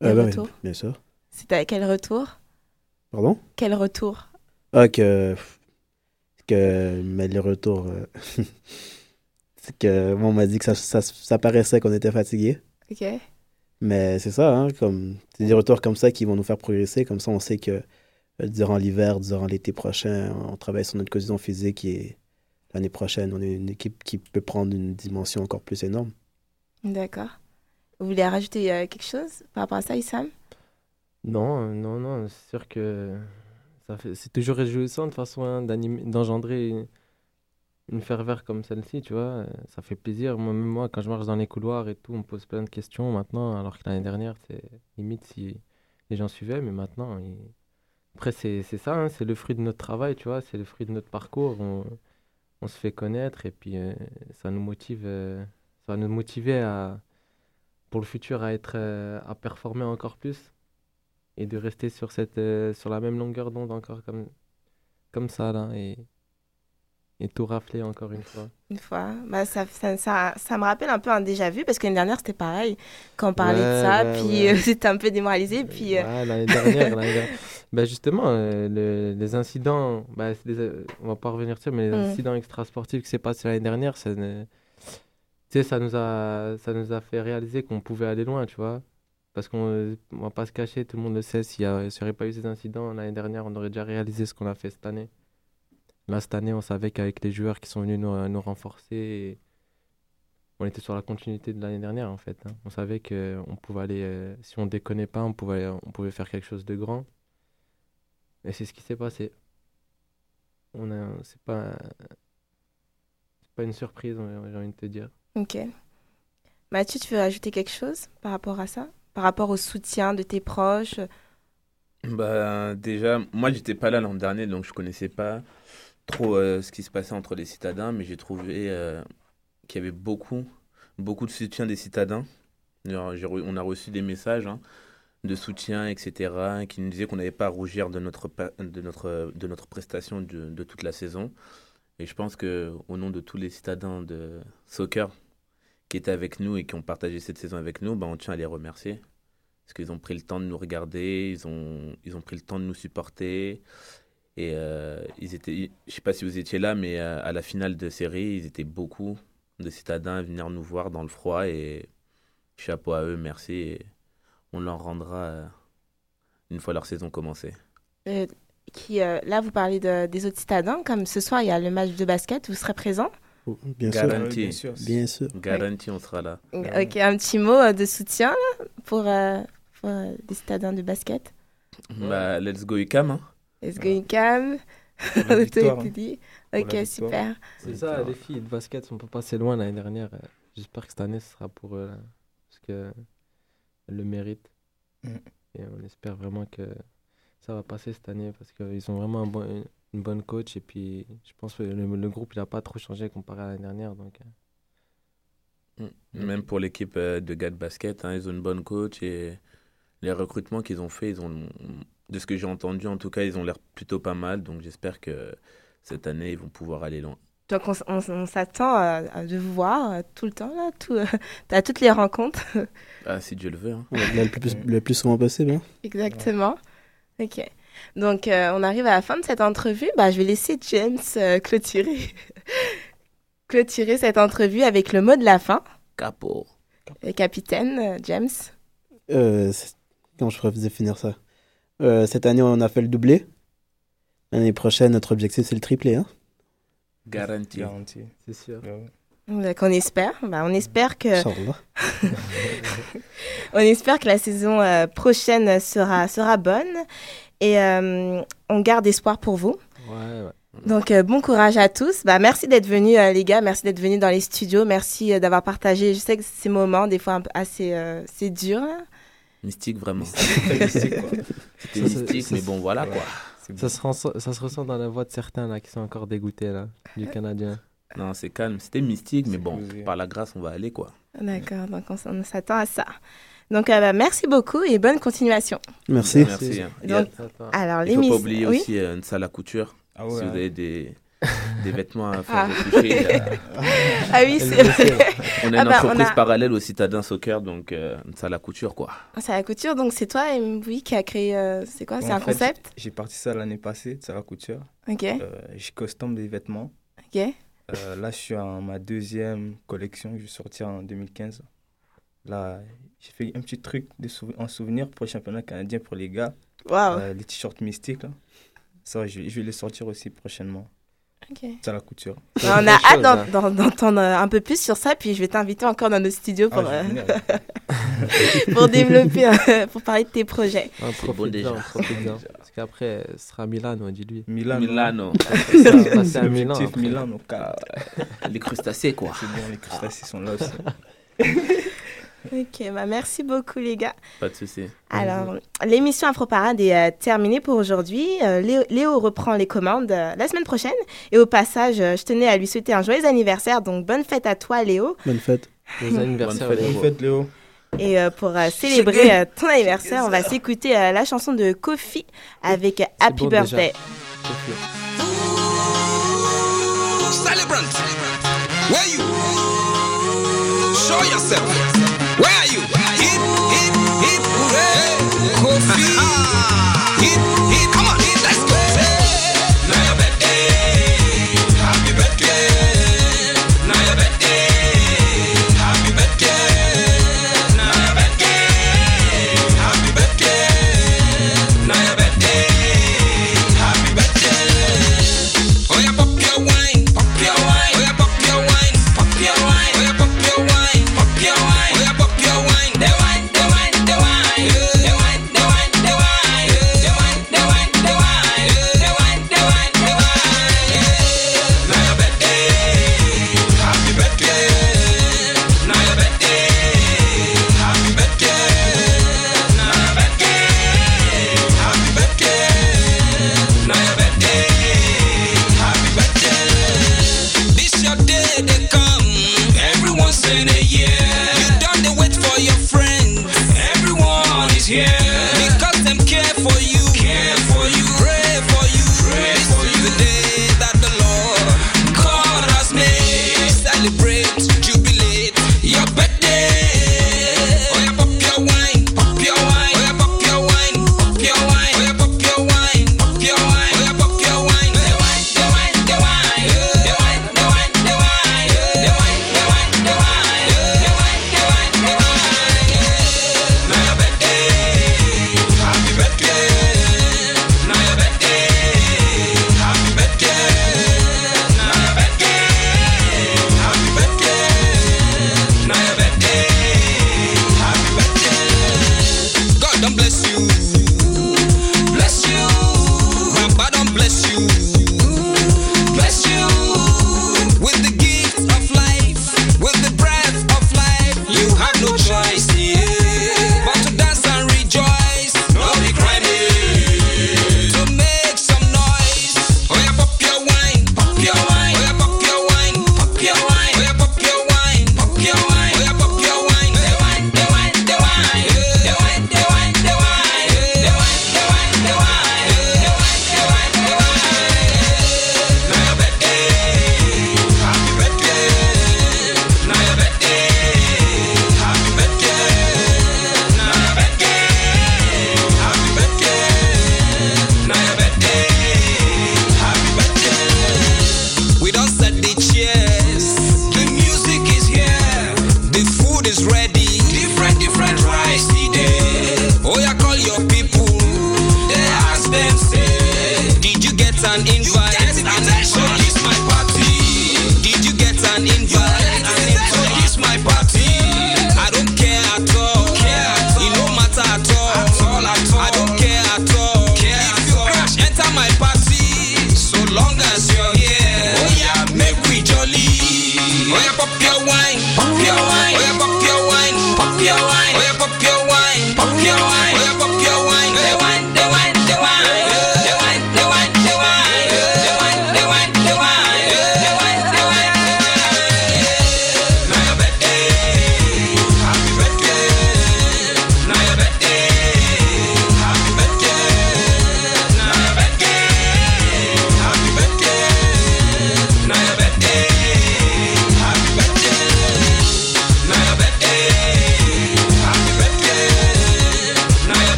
Des Euh, ben, retours? bien sûr. C'était quel retour? Pardon? Quel retour? Ah, que. que mais le retour. euh, c'est que. Bon, on m'a dit que ça, ça, ça paraissait qu'on était fatigué. Ok. Mais c'est ça, hein, comme. C'est des retours comme ça qui vont nous faire progresser. Comme ça, on sait que euh, durant l'hiver, durant l'été prochain, on travaille sur notre condition physique et l'année prochaine, on est une équipe qui peut prendre une dimension encore plus énorme. D'accord. Vous voulez rajouter euh, quelque chose par rapport à ça, Issam? Non, euh, non, non, c'est sûr que ça fait, c'est toujours réjouissant de façon hein, d'engendrer une, une ferveur comme celle-ci, tu vois. euh, Ça fait plaisir. Moi, même moi, quand je marche dans les couloirs et tout, on me pose plein de questions maintenant, alors que l'année dernière, c'est limite si les gens suivaient, mais maintenant, ils- après, c'est c'est ça, hein, c'est le fruit de notre travail, tu vois, c'est le fruit de notre parcours. On, on se fait connaître et puis euh, ça nous motive, euh, ça va nous motiver à, pour le futur à être, euh, à performer encore plus et de rester sur cette, sur la même longueur d'onde encore comme, comme ça là et tout rafler encore une fois. Une fois. Bah, ça, ça, ça, ça me rappelle un peu un déjà-vu parce que l'année dernière, c'était pareil. Quand on parlait de ça, ouais, puis ouais. euh, j'étais un peu démoralisée. Puis, euh, l'année dernière, l'année dernière. Bah, justement, euh, le- les incidents, bah, des, on va pas revenir dessus, mais les Mm. incidents extrasportifs qui s'est passé l'année dernière, ça, ne- ça nous a, ça nous a fait réaliser qu'on pouvait aller loin, tu vois. Parce qu'on on va pas se cacher, tout le monde le sait, s'il n'y aurait pas eu ces incidents l'année dernière, on aurait déjà réalisé ce qu'on a fait cette année. Là, cette année, on savait qu'avec les joueurs qui sont venus nous, nous renforcer, et on était sur la continuité de l'année dernière, en fait. hein. On savait qu'on pouvait aller, euh, si on déconnait pas, on pouvait, on pouvait faire quelque chose de grand. Et c'est ce qui s'est passé. On a, c'est pas, c'est pas une surprise, j'ai envie de te dire. ok. Mathieu, tu veux rajouter quelque chose par rapport à ça? Par rapport au soutien de tes proches? Bah, déjà, moi, j'étais pas là l'an dernier, donc je connaissais pas trop euh, ce qui se passait entre les citadins, mais j'ai trouvé euh, qu'il y avait beaucoup, beaucoup de soutien des citadins. On a reçu des messages hein, de soutien, etc., qui nous disaient qu'on n'avait pas à rougir de notre, de notre, de notre prestation de, de toute la saison. Et je pense que au nom de tous les citadins de soccer qui étaient avec nous et qui ont partagé cette saison avec nous, bah, on tient à les remercier. Parce qu'ils ont pris le temps de nous regarder, ils ont, ils ont pris le temps de nous supporter. Et euh, ils étaient, je sais pas si vous étiez là, mais euh, à la finale de série, ils étaient beaucoup de citadins à venir nous voir dans le froid. Et chapeau à eux, merci. Et on leur rendra euh, une fois leur saison commencée. Euh, qui, euh, Là, vous parlez de- des autres citadins. Comme ce soir, il y a le match de basket. Vous serez présent? Bien sûr. Garanti. bien sûr. Bien sûr. Garanti, on sera là. Ok, un petit mot de soutien là, pour, euh, pour euh, les citadins de basket. Bah, let's go UCAM. Hein. Victoire, Tout hein. dit. Pour Ok, super. C'est ça, les filles de basket sont pas passées loin l'année dernière. J'espère que cette année, ce sera pour eux. là, parce que elles le méritent. Mm. Et on espère vraiment que ça va passer cette année parce qu'ils ont vraiment un bon- une bonne coach. Et puis, je pense que le, le groupe, il n'a pas trop changé comparé à l'année dernière. Donc, euh, Mm. Même pour l'équipe euh, de gars de basket, hein, ils ont une bonne coach et les recrutements qu'ils ont fait, ils ont, de ce que j'ai entendu en tout cas, ils ont l'air plutôt pas mal. Donc j'espère que cette année, ils vont pouvoir aller loin. Donc, on, on on s'attend à, à de vous voir euh, tout le temps, là. Tout, euh, à toutes les rencontres. Ah, si Dieu le veut. hein. Ouais, le, plus, le plus souvent possible. hein. Exactement. Ok. Donc, euh, on arrive à la fin de cette entrevue. Bah, je vais laisser James euh, clôturer. clôturer cette entrevue avec le mot de la fin. Capo. Le capitaine, James. Euh, comment je pourrais finir ça? Euh, Cette année, on a fait le doublé. L'année prochaine, notre objectif, c'est le triplé. Hein Garanti. Garanti. c'est sûr. Donc, on espère. Bah, on espère que. On espère que la saison euh, prochaine sera, sera bonne et euh, on garde espoir pour vous. Ouais, ouais. Donc, euh, bon courage à tous. Bah, merci d'être venus, euh, les gars. Merci d'être venus dans les studios. Merci euh, d'avoir partagé. Je sais que ces moments, des fois, un peu assez euh, c'est dur. Mystique, vraiment. Mystique, quoi. C'était mystique, ça, mais bon, voilà quoi. Ça se, ressent, ça se ressent dans la voix de certains là qui sont encore dégoûtés là, du Canadien. Non, c'est calme. C'était mystique, mais bon, par la grâce, on va aller quoi. D'accord, donc on, s'attend à ça. Donc, euh, bah, merci beaucoup et bonne continuation. Merci. Merci. hein. Donc, alors, Il faut pas oublier oui. aussi euh, une salle à couture. Ah ouais, si vous avez des, des vêtements à faire Ah. Ah oui, c'est vrai. On a Ah une bah, entreprise a- parallèle au Citadin Soccer, donc euh, salle à couture quoi. C'est la couture, donc c'est toi, oui, qui a créé. euh, c'est quoi C'est un fait, concept J'ai parti ça l'année passée, de Sarah Couture. Ok. Euh, je custom des vêtements. Ok. Euh, là, je suis en ma deuxième collection que je vais sortir en 2015. Là, j'ai fait un petit truc de souv- en souvenir pour le championnat canadien pour les gars. Waouh. Euh, les t-shirts mystiques, là. Ça, je, je vais les sortir aussi prochainement. Ok. C'est la couture. On a hâte d'en- d'en- d'entendre un peu plus sur ça, puis je vais t'inviter encore dans nos studios pour, Ah, euh, pour développer, pour parler de tes projets. Ah, profite-en, profite-en. Parce qu'après, ce sera Milano, dis-lui. Milano. Milano. Après, ça va se passer à Milan. L'objectif après. Milano, car- Les crustacés quoi. C'est bon, les crustacés sont là aussi. Ok, bah merci beaucoup les gars. Pas de souci. Alors, l'émission Afroparade est euh, terminée pour aujourd'hui. Euh, Léo, Léo reprend les commandes euh, la semaine prochaine. Et au passage, euh, je tenais à lui souhaiter un joyeux anniversaire. Donc, bonne fête à toi, Léo. Bonne fête. Joyeux anniversaire, Bonne fête, Léo. bonne fête, Léo. Et euh, pour euh, célébrer euh, ton anniversaire, on va s'écouter euh, la chanson de Kofi avec euh, Happy bon. Birthday. Celebrant, where you? Show yourself. Where are you? Hip, hip, hip, hooray. Kofi.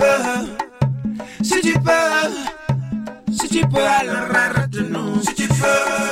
peux, si tu peux, si tu peux, alors arrête-nous, si tu peux.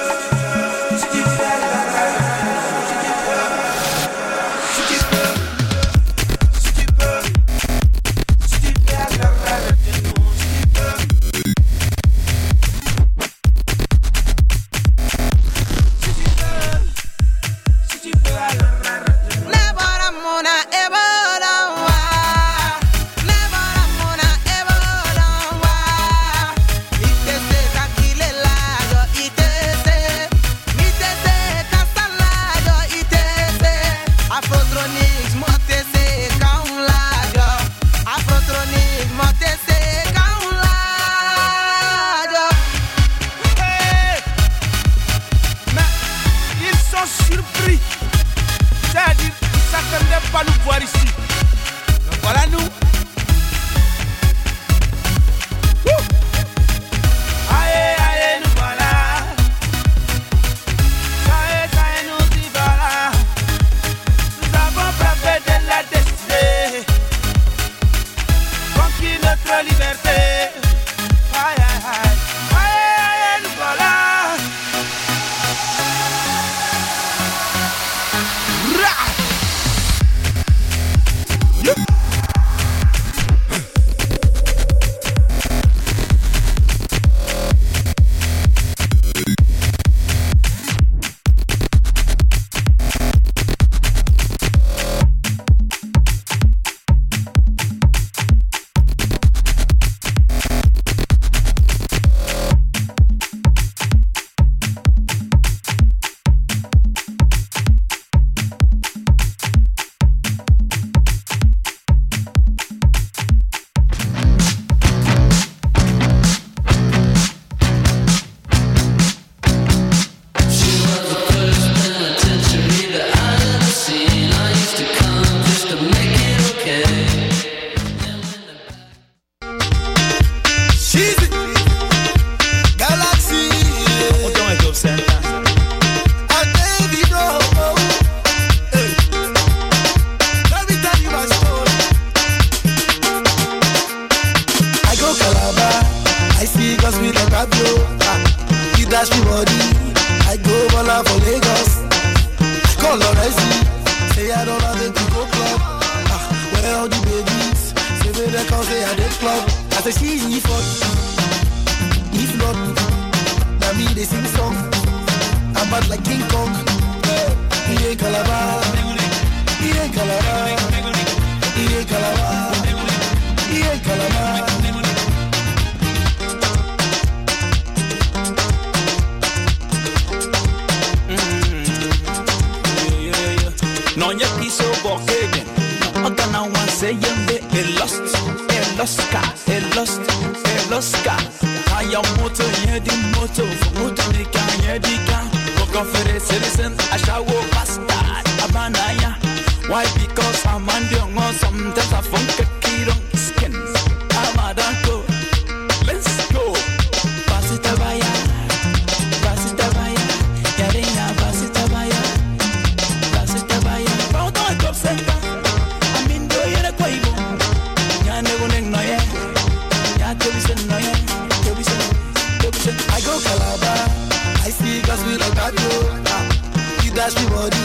flash me body.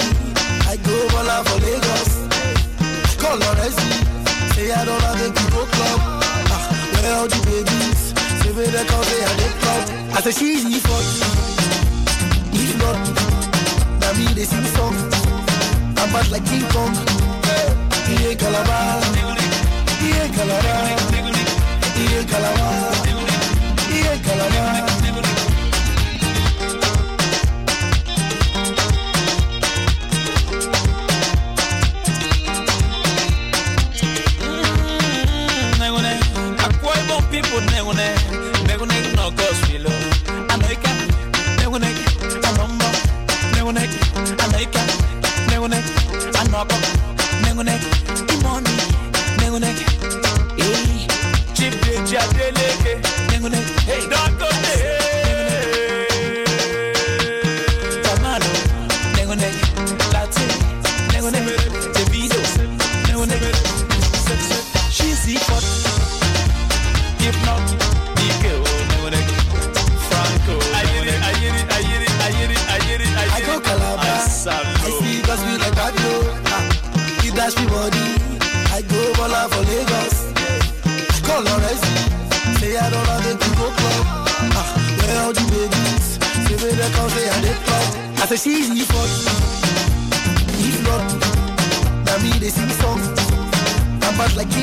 I go all out for Lagos. Call Lorenzi, say I don't have a go club. Ah, where are the babies? Say me they come, say I they club. I say she's the fuck. If not, now me they sing song. I'm bad like King Kong. He ain't Calabar. He ain't Calabar. He ain't Calabar. He ain't Calabar. see he fought, he flop. Now me they sing song, I'm bad like